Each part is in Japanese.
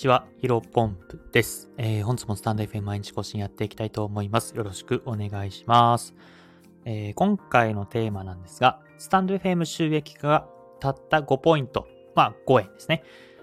ちは、ヒロポンプです。えー、本日もスタンド FM 毎日更新やっていきたいと思います。よろしくお願いします。えー、今回のテーマなんですが、スタンド FM 収益化がたった5ポイント、まあ5円ですね。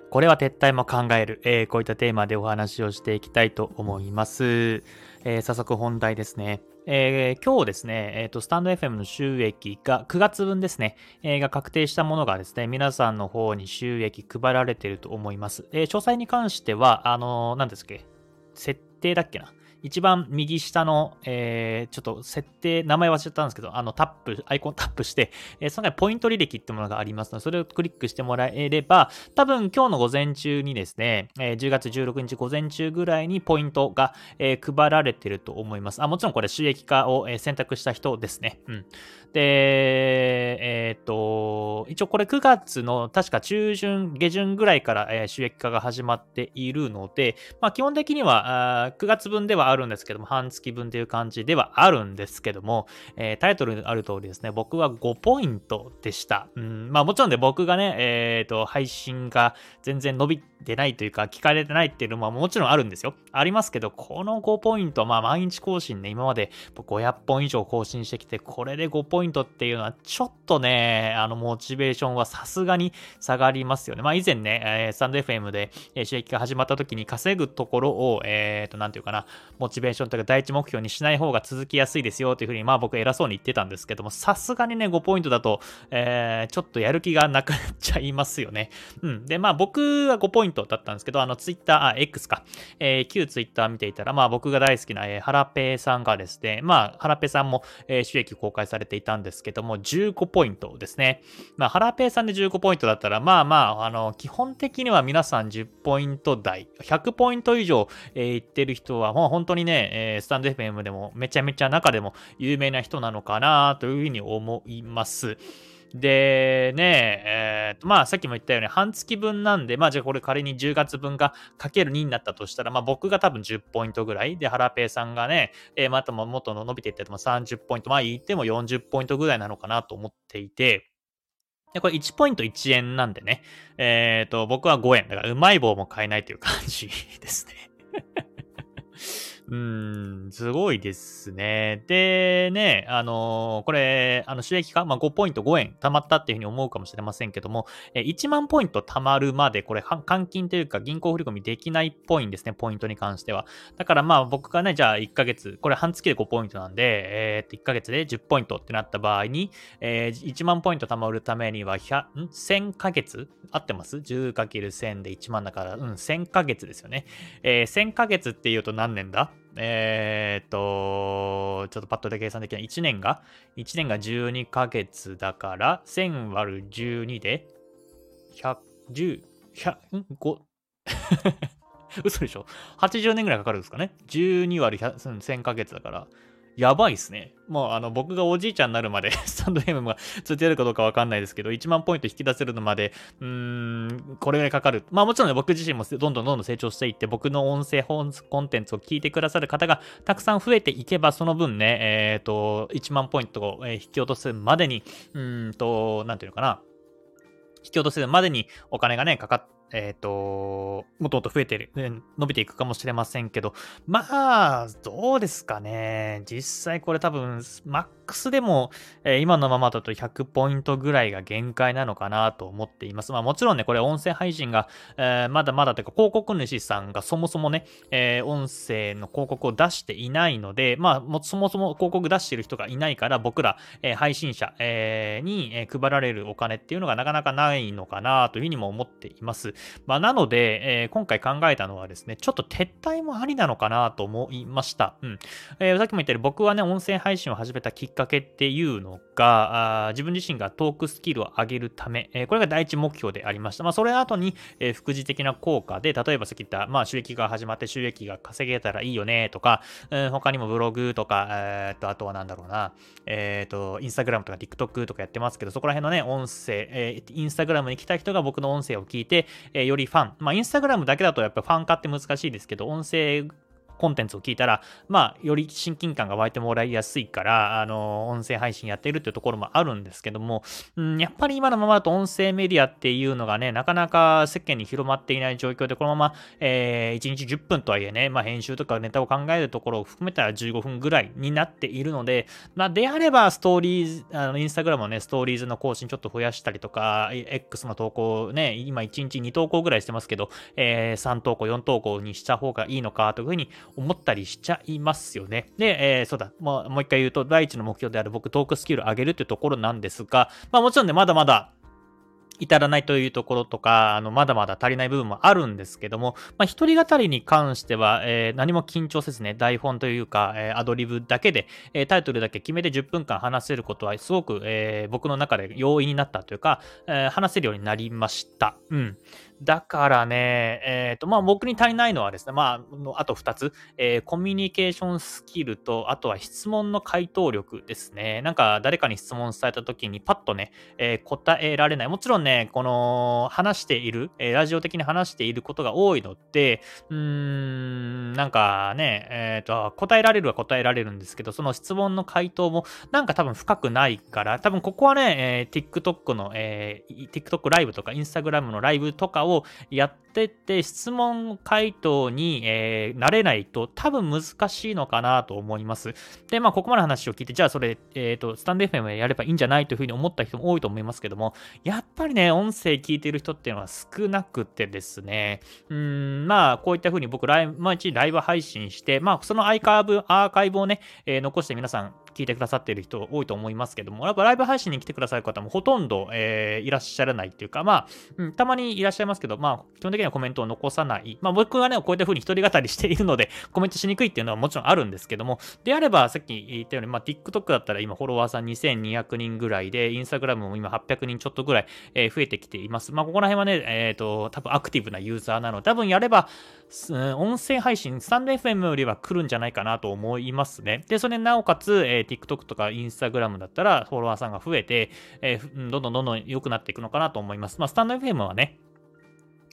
これは撤退も考える、えー、こういったテーマでお話をしていきたいと思います。えー、早速本題ですね。えー、今日ですね、えっ、ー、と、スタンド FM の収益が9月分ですね、えー、が確定したものがですね、皆さんの方に収益配られていると思います。えー、詳細に関しては、あのー、何ですっけ？設定だっけな？一番右下の、えー、ちょっと設定、名前忘れちゃったんですけど、あのタップ、アイコン タップして、えー、その中にポイント履歴ってものがありますので、それをクリックしてもらえれば、多分今日の午前中にですね、えー、10月16日午前中ぐらいにポイントが、え、配られてると思います。あ、もちろんこれ収益化を、選択した人ですね。うん。で、えっ、と、一応これ9月の確か中旬、下旬ぐらいから、え、収益化が始まっているので、まあ基本的にはあ9月分ではあるんですけども、半月分という感じではあるんですけども、えー、タイトルにある通りですね、僕は5ポイントでした。うん、まあもちろんね、僕がね、えっ、と、配信が全然伸びてないというか、聞かれてないっていうのももちろんあるんですよ。ありますけど、この5ポイント、まあ毎日更新ね、今まで500本以上更新してきて、これで5ポイントっていうのは、ちょっとね、あの、モチベーションはさすがに下がりますよね。まあ、以前ね、えー、スタンド FM で、え、収益が始まった時に稼ぐところを、えっ、ー、と、なんていうかな、モチベーションというか第一目標にしない方が続きやすいですよというふうに、まあ僕偉そうに言ってたんですけども、さすがにね、5ポイントだと、えー、ちょっとやる気がなくなっちゃいますよね。うん。で、まあ僕は5ポイントだったんですけど、あの、ツイッター、あ、X か、えー、旧ツイッター見ていたら、まあ僕が大好きな、えー、ハラペーさんがですね、まあ、ハラペさんも、えー、収益公開されていたんですけども、15ポイントですね。まあ、ハラペイさんで15ポイントだったら、まあまあ、あの、基本的には皆さん10ポイント台、100ポイント以上、えー、いってる人は、もう本当にね、えー、スタンド FM でもめちゃめちゃ中でも有名な人なのかなというふうに思います。で、ね、えー、まあさっきも言ったように半月分なんで、まあじゃあこれ仮に10月分がかける2になったとしたら、まあ僕が多分10ポイントぐらいで、ハラペイさんがね、えー、またも元の伸びていっても30ポイント、まあ言っても40ポイントぐらいなのかなと思っていて、で、これ1ポイント1円なんでね、えっ、ー、と、僕は5円。だからうまい棒も買えないという感じですね。うん、すごいですね。で、ね、あのー、これ、あの、収益化、まあ、5ポイント5円貯まったっていうふうに思うかもしれませんけども、え1万ポイント貯まるまで、これ、換金というか銀行振り込みできないっぽいんですね、ポイントに関しては。だからまあ、僕がね、じゃあ1ヶ月、これ半月で5ポイントなんで、えー、っと、1ヶ月で10ポイントってなった場合に、えー、1万ポイント貯まるためには、100、ん ?1000 ヶ月合ってます ?10×1000 で1万だから、うん、1000ヶ月ですよね。えー、1000ヶ月っていうと何年だ？えー、っと、ちょっとパッとで計算できない。1年が、1年が12ヶ月だから、1000割る12で、100、10、100、ん ?5 嘘でしょ ?80 年ぐらいかかるんですかね ?12 割る1000ヶ月だから、やばいっすね。もうあの僕がおじいちゃんになるまで スタンド FM がついてるかどうかわかんないですけど、1万ポイント引き出せるのまで、うーん、これぐらいかかる。まあもちろんね、僕自身もどんどんどんどん成長していって、僕の音声本コンテンツを聞いてくださる方がたくさん増えていけば、その分ね、えっ、ー、と、1万ポイントを引き落とすまでに、うんと、なんていうのかな。引き落とせるまでにお金がね、かかって、えっ、ー、と、もともと増えてる、伸びていくかもしれませんけど、まあ、どうですかね。実際これ多分、マックスでも、えー、今のままだと100ポイントぐらいが限界なのかなと思っています。まあもちろんね、これ音声配信が、えー、まだまだというか、広告主さんがそもそもね、え、音声の広告を出していないので、まあもそもそも広告出している人がいないから、僕ら、え配信者、えに、え配られるお金っていうのがなかなかないのかなというふうにも思っています。まあ、なので、えー、今回考えたのはですね、ちょっと撤退もありなのかなと思いました。うん。えー、さっきも言ったように僕はね、音声配信を始めたきっかけっていうのが、あ自分自身がトークスキルを上げるため、えー、これが第一目標でありました。まあ、それ後に、えー、副次的な効果で、例えばさっき言った、まあ、収益が始まって収益が稼げたらいいよねとか、うん、他にもブログとか、え、っと、あとはなんだろうな、え、っと、インスタグラムとか TikTok とかやってますけど、そこら辺のね、音声、えー、インスタグラムに来た人が僕の音声を聞いて、えー、よりファン、まあ、インスタグラムだけだとやっぱファン化って難しいですけど、音声コンテンツを聞いたら、まあ、より親近感が湧いてもらいやすいから、あの、音声配信やっているっていうところもあるんですけども、うん、やっぱり今のままだと音声メディアっていうのがね、なかなか世間に広まっていない状況で、このまま、えー、1日10分とはいえね、まあ、編集とかネタを考えるところを含めたら15分ぐらいになっているので、まあ、であれば、ストーリーズ、あの、インスタグラムのね、ストーリーズの更新ちょっと増やしたりとか、X の投稿ね、今1日2投稿ぐらいしてますけど、えー、3投稿、4投稿にした方がいいのかというふうに思ったりしちゃいますよね。で、えー、そうだ、もうもう一回言うと、第一の目標である僕、トークスキル上げるっていうところなんですが、まあもちろんね、まだまだ、至らないというところとか、あの、まだまだ足りない部分もあるんですけども、まあ、一人語りに関しては、えー、何も緊張せずね、台本というか、えー、アドリブだけで、えー、タイトルだけ決めて10分間話せることは、すごく、えー、僕の中で容易になったというか、え、話せるようになりました。うん。だからね、えっ、ー、と、まあ僕に足りないのはですね、まあ、あと2つ、えー、コミュニケーションスキルと、あとは質問の回答力ですね。なんか誰かに質問された時にパッとね、えー、答えられない。もちろんね、この話している、えラジオ的に話していることが多いので、うーん、なんかね、えっ、と、答えられるは答えられるんですけど、その質問の回答もなんか多分深くないから、多分ここはね、え TikTok の、え TikTok ライブとか Instagram のライブとかををやってって質問回答に、えー、なれないと多分難しいのかなと思います。で、まあ、ここまで話を聞いて、じゃあそれ、えっ、ー、と、スタンド FM でやればいいんじゃないというふうに思った人も多いと思いますけども、やっぱりね、音声聞いてる人っていうのは少なくてですね、うん、まあ、こういったふうに僕、毎日ライブ配信して、まあ、そのアーカイブ、アーカイブをね、えー、残して皆さん聞いてくださっている人多いと思いますけども、やっぱライブ配信に来てくださる方もほとんど、えー、いらっしゃらないっていうか、まあ、うん、たまにいらっしゃいますけど、まあ、基本的にはコメントを残さない。まあ、僕がね、こういった風に一人語りしているので、コメントしにくいっていうのはもちろんあるんですけども、であれば、さっき言ったように、まあ、TikTok だったら今フォロワーさん2200人ぐらいで、Instagram も今800人ちょっとぐらい、えー、増えてきています。まあ、ここら辺はね、えっ、ー、と、多分アクティブなユーザーなので、多分やれば、音声配信、スタンド FM よりは来るんじゃないかなと思いますね。で、それなおかつ、えー、TikTok とか Instagram だったらフォロワーさんが増えて、えー、どんどんどんどん良くなっていくのかなと思います。まあ、スタンド FM はね、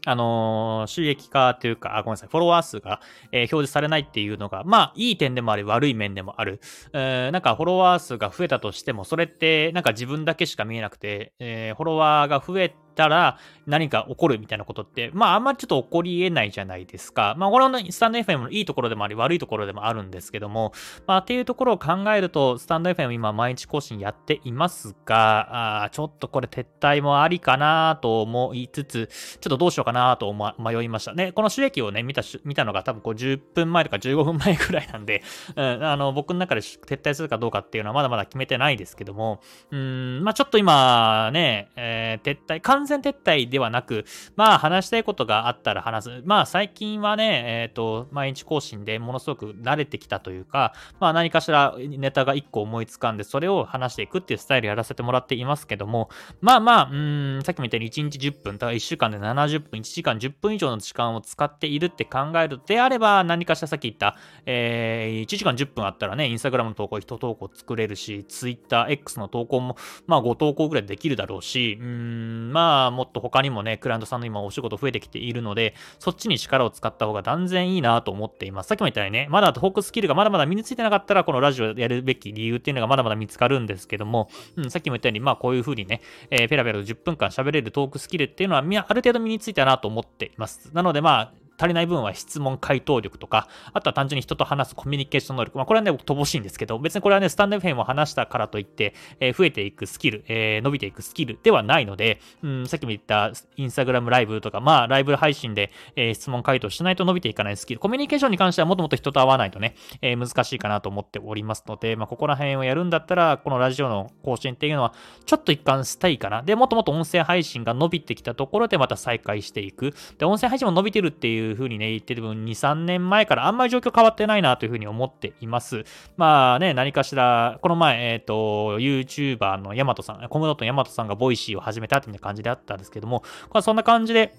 あのー、収益化というか、あ、ごめんなさい、フォロワー数が、えー、表示されないっていうのが、まあ、いい点でもあり、悪い面でもある。えー、なんか、フォロワー数が増えたとしても、それって、なんか自分だけしか見えなくて、えー、フォロワーが増えたら何か起こるみたいなことって、まああんまちょっと起こり得ないじゃないですか。まあこれはスタンド FM のいいところでもあり悪いところでもあるんですけども、まあっていうところを考えると、スタンド FM 今毎日更新やっていますが、あちょっとこれ撤退もありかなと思いつつ、ちょっとどうしようかなと迷いましたね。この収益をね、見た、見たのが多分こう10分前とか15分前くらいなんで、うん、あの僕の中で撤退するかどうかっていうのはまだまだ決めてないですけども、うん、まあちょっと今ね、えー、撤退、完全撤退ではなく、まあ話したいことがあったら話す。まあ最近はね、えっ、ー、と、毎日更新でものすごく慣れてきたというか、まあ何かしらネタが1個思いつかんで、それを話していくっていうスタイルやらせてもらっていますけども、まあまあ、うん、さっきも言ったように1日10分、だから1週間で70分、1時間10分以上の時間を使っているって考えるであれば、何かしらさっき言った、えー、1時間10分あったらね、インスタグラムの投稿1投稿作れるし、Twitter、X の投稿も、まあ5投稿ぐらいできるだろうし、うん、まあもっと他にもね、クライアントさんの今お仕事増えてきているので、そっちに力を使った方が断然いいなと思っています。さっきも言ったようにね、まだトークスキルがまだまだ身についてなかったら、このラジオやるべき理由っていうのがまだまだ見つかるんですけども、うん、さっきも言ったように、まあこういう風にね、えー、ペラペラと10分間喋れるトークスキルっていうのは、ある程度身についたなと思っています。なのでまあ、足りない分は質問回答力とか、あとは単純に人と話すコミュニケーション能力。まあ、これはね、乏しいんですけど、別にこれはね、スタンド FM を話したからといって、えー、増えていくスキル、えー、伸びていくスキルではないので、うん、さっきも言ったインスタグラムライブとか、まあ、ライブ配信で、えー、質問回答しないと伸びていかないスキル。コミュニケーションに関してはもっともっと人と会わないとね、え難しいかなと思っておりますので、まあ、ここら辺をやるんだったら、このラジオの更新っていうのは、ちょっと一貫したいかな。で、もっともっと音声配信が伸びてきたところでまた再開していく。で、音声配信も伸びてるっていう風にね、言ってる分2、3年前からあんまり状況変わってないなというふうに思っています。まあね、何かしら、この前、えっ、ー、と、YouTuber のヤマトさん、コムドットのヤマトさんが Voicy を始めたっていう感じであったんですけどもま、そんな感じで、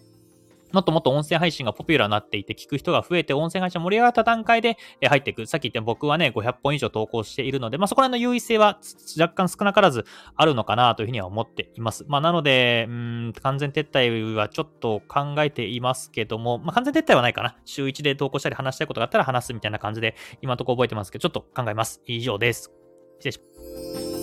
もっともっと音声配信がポピュラーになっていて、聞く人が増えて、音声配信盛り上がった段階で入っていく。さっき言った僕はね、500本以上投稿しているので、まあ、そこら辺の優位性は若干少なからずあるのかなというふうには思っています。まあ、なので、うん、完全撤退はちょっと考えていますけども、まあ、完全撤退はないかな。週1で投稿したり話したいことがあったら話すみたいな感じで、今のところ覚えてますけど、ちょっと考えます。以上です。失礼します。